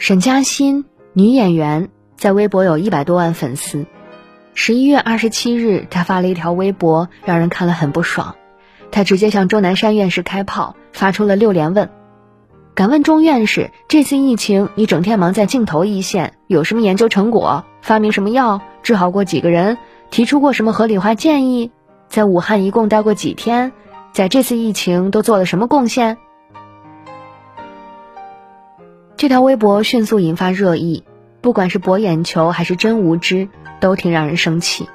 沈嘉欣，女演员，在微博有一百多万粉丝。十一月二十七日，她发了一条微博，让人看了很不爽。她直接向钟南山院士开炮，发出了六连问：敢问钟院士，这次疫情你整天忙在镜头一线，有什么研究成果？发明什么药？治好过几个人？提出过什么合理化建议？在武汉一共待过几天？在这次疫情都做了什么贡献？这条微博迅速引发热议，不管是博眼球还是真无知，都挺让人生气。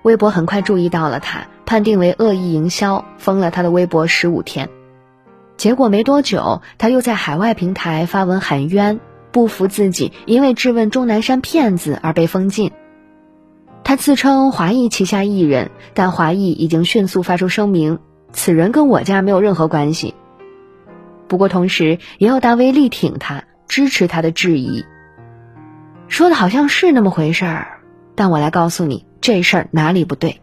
微博很快注意到了他，判定为恶意营销，封了他的微博十五天。结果没多久，他又在海外平台发文喊冤，不服自己因为质问钟南山骗子而被封禁。他自称华谊旗下艺人，但华谊已经迅速发出声明，此人跟我家没有任何关系。不过同时也有大 V 力挺他。支持他的质疑，说的好像是那么回事儿，但我来告诉你，这事儿哪里不对。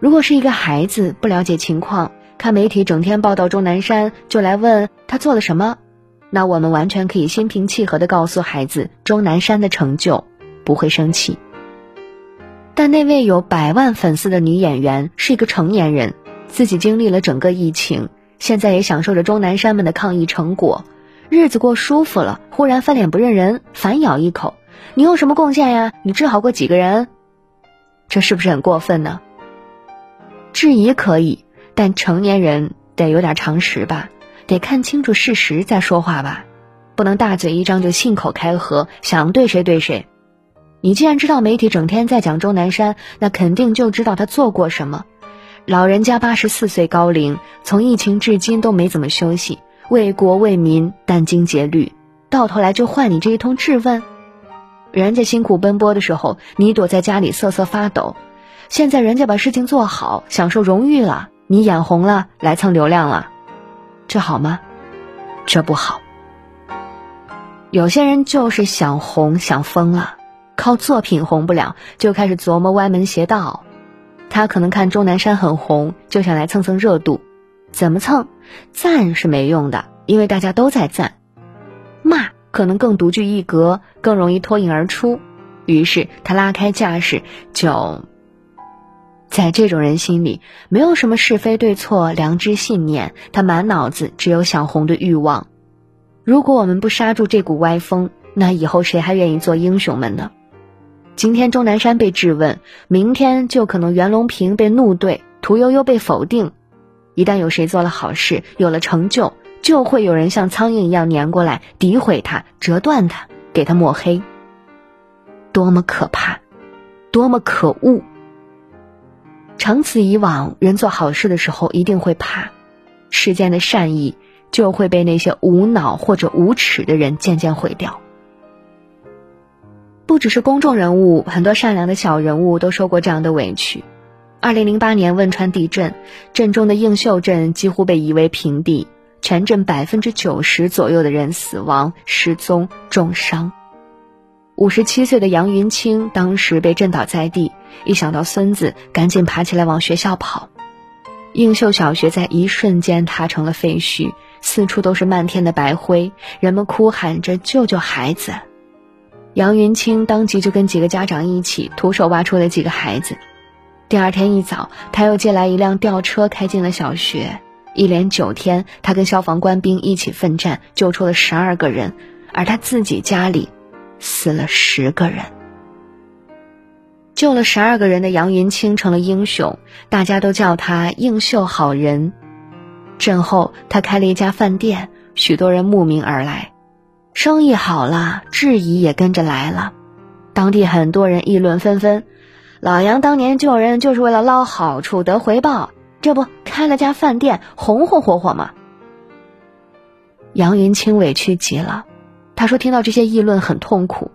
如果是一个孩子不了解情况，看媒体整天报道钟南山，就来问他做了什么，那我们完全可以心平气和的告诉孩子钟南山的成就，不会生气。但那位有百万粉丝的女演员是一个成年人，自己经历了整个疫情，现在也享受着钟南山们的抗疫成果。日子过舒服了，忽然翻脸不认人，反咬一口：“你有什么贡献呀？你治好过几个人？这是不是很过分呢？”质疑可以，但成年人得有点常识吧，得看清楚事实再说话吧，不能大嘴一张就信口开河，想对谁对谁。你既然知道媒体整天在讲钟南山，那肯定就知道他做过什么。老人家八十四岁高龄，从疫情至今都没怎么休息。为国为民殚精竭虑，到头来就换你这一通质问。人家辛苦奔波的时候，你躲在家里瑟瑟发抖；现在人家把事情做好，享受荣誉了，你眼红了，来蹭流量了，这好吗？这不好。有些人就是想红想疯了，靠作品红不了，就开始琢磨歪门邪道。他可能看钟南山很红，就想来蹭蹭热度。怎么蹭？赞是没用的，因为大家都在赞。骂可能更独具一格，更容易脱颖而出。于是他拉开架势，就在这种人心里，没有什么是非对错、良知信念，他满脑子只有想红的欲望。如果我们不刹住这股歪风，那以后谁还愿意做英雄们呢？今天钟南山被质问，明天就可能袁隆平被怒怼，屠呦呦被否定。一旦有谁做了好事，有了成就，就会有人像苍蝇一样粘过来，诋毁他，折断他，给他抹黑。多么可怕，多么可恶！长此以往，人做好事的时候一定会怕，世间的善意就会被那些无脑或者无耻的人渐渐毁掉。不只是公众人物，很多善良的小人物都受过这样的委屈。二零零八年汶川地震，震中的映秀镇几乎被夷为平地，全镇百分之九十左右的人死亡、失踪、重伤。五十七岁的杨云清当时被震倒在地，一想到孙子，赶紧爬起来往学校跑。映秀小学在一瞬间塌成了废墟，四处都是漫天的白灰，人们哭喊着救救孩子。杨云清当即就跟几个家长一起，徒手挖出了几个孩子。第二天一早，他又借来一辆吊车，开进了小学。一连九天，他跟消防官兵一起奋战，救出了十二个人，而他自己家里死了十个人。救了十二个人的杨云清成了英雄，大家都叫他“映秀好人”。震后，他开了一家饭店，许多人慕名而来，生意好了，质疑也跟着来了。当地很多人议论纷纷。老杨当年救人就是为了捞好处得回报，这不开了家饭店，红红火火吗？杨云清委屈极了，他说听到这些议论很痛苦，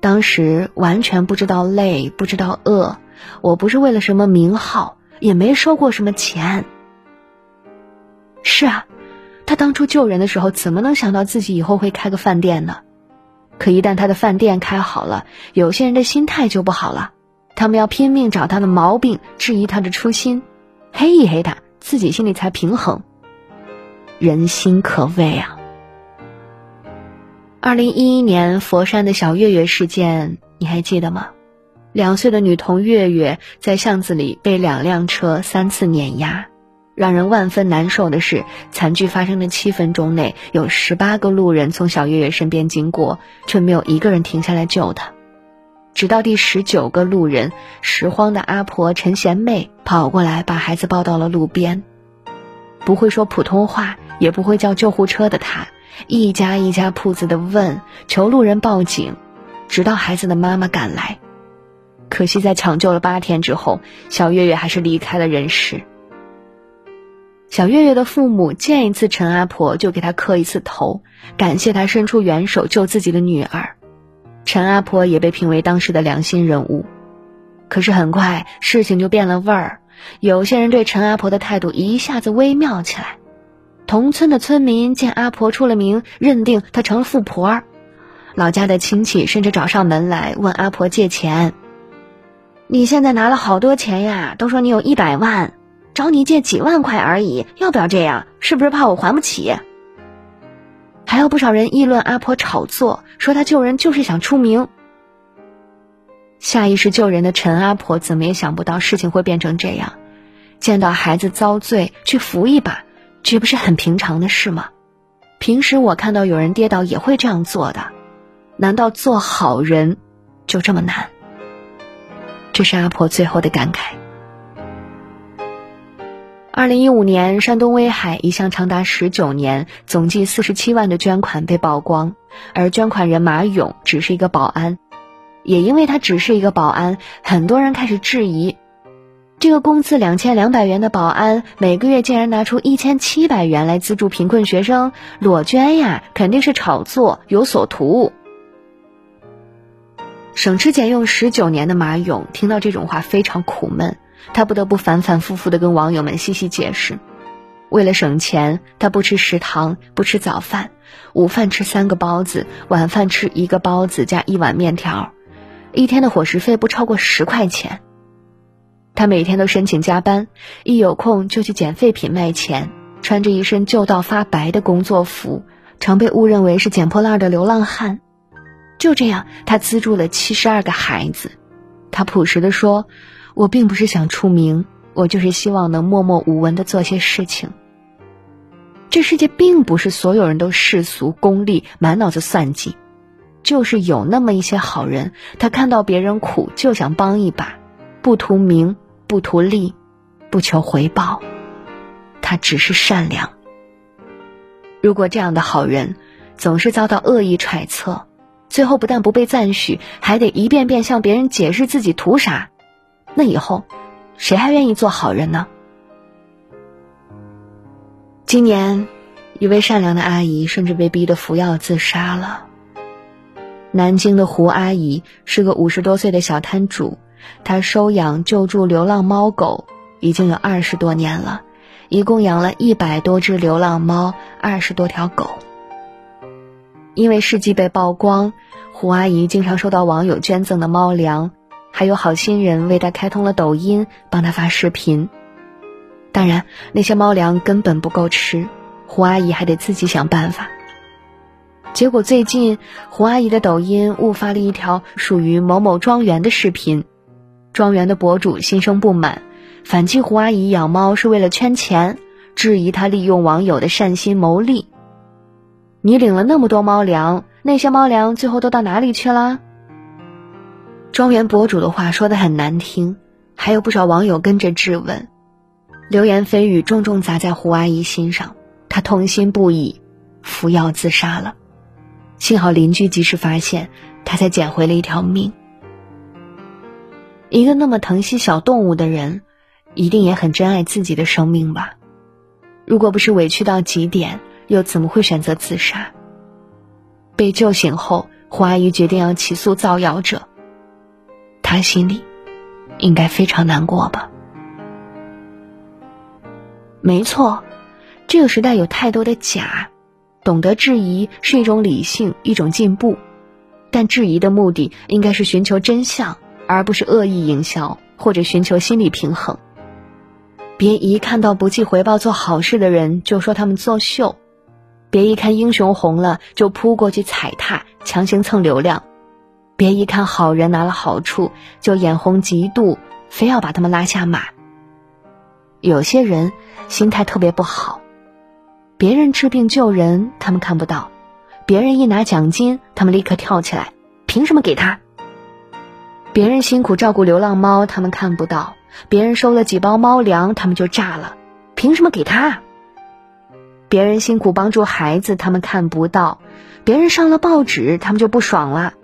当时完全不知道累，不知道饿，我不是为了什么名号，也没收过什么钱。是啊，他当初救人的时候，怎么能想到自己以后会开个饭店呢？可一旦他的饭店开好了，有些人的心态就不好了。他们要拼命找他的毛病，质疑他的初心，黑一黑他，自己心里才平衡。人心可畏啊！二零一一年佛山的小月月事件，你还记得吗？两岁的女童月月在巷子里被两辆车三次碾压，让人万分难受的是，惨剧发生的七分钟内，有十八个路人从小月月身边经过，却没有一个人停下来救她。直到第十九个路人拾荒的阿婆陈贤妹跑过来，把孩子抱到了路边。不会说普通话，也不会叫救护车的她，一家一家铺子的问，求路人报警，直到孩子的妈妈赶来。可惜在抢救了八天之后，小月月还是离开了人世。小月月的父母见一次陈阿婆就给她磕一次头，感谢她伸出援手救自己的女儿。陈阿婆也被评为当时的良心人物，可是很快事情就变了味儿。有些人对陈阿婆的态度一下子微妙起来。同村的村民见阿婆出了名，认定她成了富婆儿。老家的亲戚甚至找上门来问阿婆借钱。你现在拿了好多钱呀，都说你有一百万，找你借几万块而已，要不要这样？是不是怕我还不起？还有不少人议论阿婆炒作，说她救人就是想出名。下意识救人的陈阿婆怎么也想不到事情会变成这样，见到孩子遭罪去扶一把，这不是很平常的事吗？平时我看到有人跌倒也会这样做的，难道做好人就这么难？这是阿婆最后的感慨。二零一五年，山东威海一项长达十九年、总计四十七万的捐款被曝光，而捐款人马勇只是一个保安，也因为他只是一个保安，很多人开始质疑：这个工资两千两百元的保安，每个月竟然拿出一千七百元来资助贫困学生，裸捐呀，肯定是炒作，有所图。省吃俭用十九年的马勇听到这种话，非常苦闷。他不得不反反复复地跟网友们细细解释，为了省钱，他不吃食堂，不吃早饭，午饭吃三个包子，晚饭吃一个包子加一碗面条，一天的伙食费不超过十块钱。他每天都申请加班，一有空就去捡废品卖钱，穿着一身旧到发白的工作服，常被误认为是捡破烂的流浪汉。就这样，他资助了七十二个孩子。他朴实地说。我并不是想出名，我就是希望能默默无闻的做些事情。这世界并不是所有人都世俗、功利、满脑子算计，就是有那么一些好人，他看到别人苦就想帮一把，不图名，不图利，不求回报，他只是善良。如果这样的好人总是遭到恶意揣测，最后不但不被赞许，还得一遍遍向别人解释自己图啥。那以后，谁还愿意做好人呢？今年，一位善良的阿姨甚至被逼得服药自杀了。南京的胡阿姨是个五十多岁的小摊主，她收养救助流浪猫狗已经有二十多年了，一共养了一百多只流浪猫，二十多条狗。因为事迹被曝光，胡阿姨经常收到网友捐赠的猫粮。还有好心人为他开通了抖音，帮他发视频。当然，那些猫粮根本不够吃，胡阿姨还得自己想办法。结果最近，胡阿姨的抖音误发了一条属于某某庄园的视频，庄园的博主心生不满，反击胡阿姨养猫是为了圈钱，质疑她利用网友的善心牟利。你领了那么多猫粮，那些猫粮最后都到哪里去了？庄园博主的话说的很难听，还有不少网友跟着质问，流言蜚语重重砸在胡阿姨心上，她痛心不已，服药自杀了。幸好邻居及时发现，她才捡回了一条命。一个那么疼惜小动物的人，一定也很珍爱自己的生命吧？如果不是委屈到极点，又怎么会选择自杀？被救醒后，胡阿姨决定要起诉造谣者。他心里应该非常难过吧？没错，这个时代有太多的假，懂得质疑是一种理性，一种进步。但质疑的目的应该是寻求真相，而不是恶意营销或者寻求心理平衡。别一看到不计回报做好事的人就说他们作秀，别一看英雄红了就扑过去踩踏，强行蹭流量；别一看好人拿了好处就眼红嫉妒，非要把他们拉下马。有些人心态特别不好，别人治病救人他们看不到，别人一拿奖金他们立刻跳起来，凭什么给他？别人辛苦照顾流浪猫他们看不到，别人收了几包猫粮他们就炸了，凭什么给他？别人辛苦帮助孩子他们看不到，别人上了报纸他们就不爽了，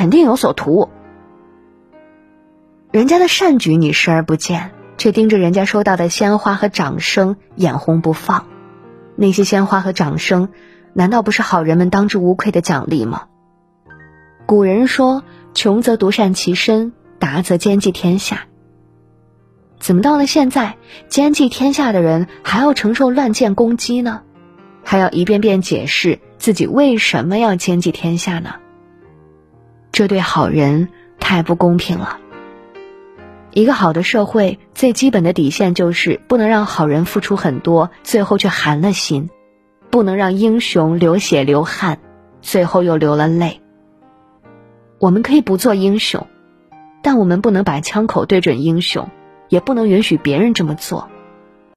肯定有所图。人家的善举你视而不见。却盯着人家收到的鲜花和掌声，眼红不放。那些鲜花和掌声，难道不是好人们当之无愧的奖励吗？古人说：“穷则独善其身，达则兼济天下。”怎么到了现在，兼济天下的人还要承受乱箭攻击呢？还要一遍遍解释自己为什么要兼济天下呢？这对好人太不公平了。一个好的社会最基本的底线就是不能让好人付出很多，最后却寒了心；不能让英雄流血流汗，最后又流了泪。我们可以不做英雄，但我们不能把枪口对准英雄，也不能允许别人这么做。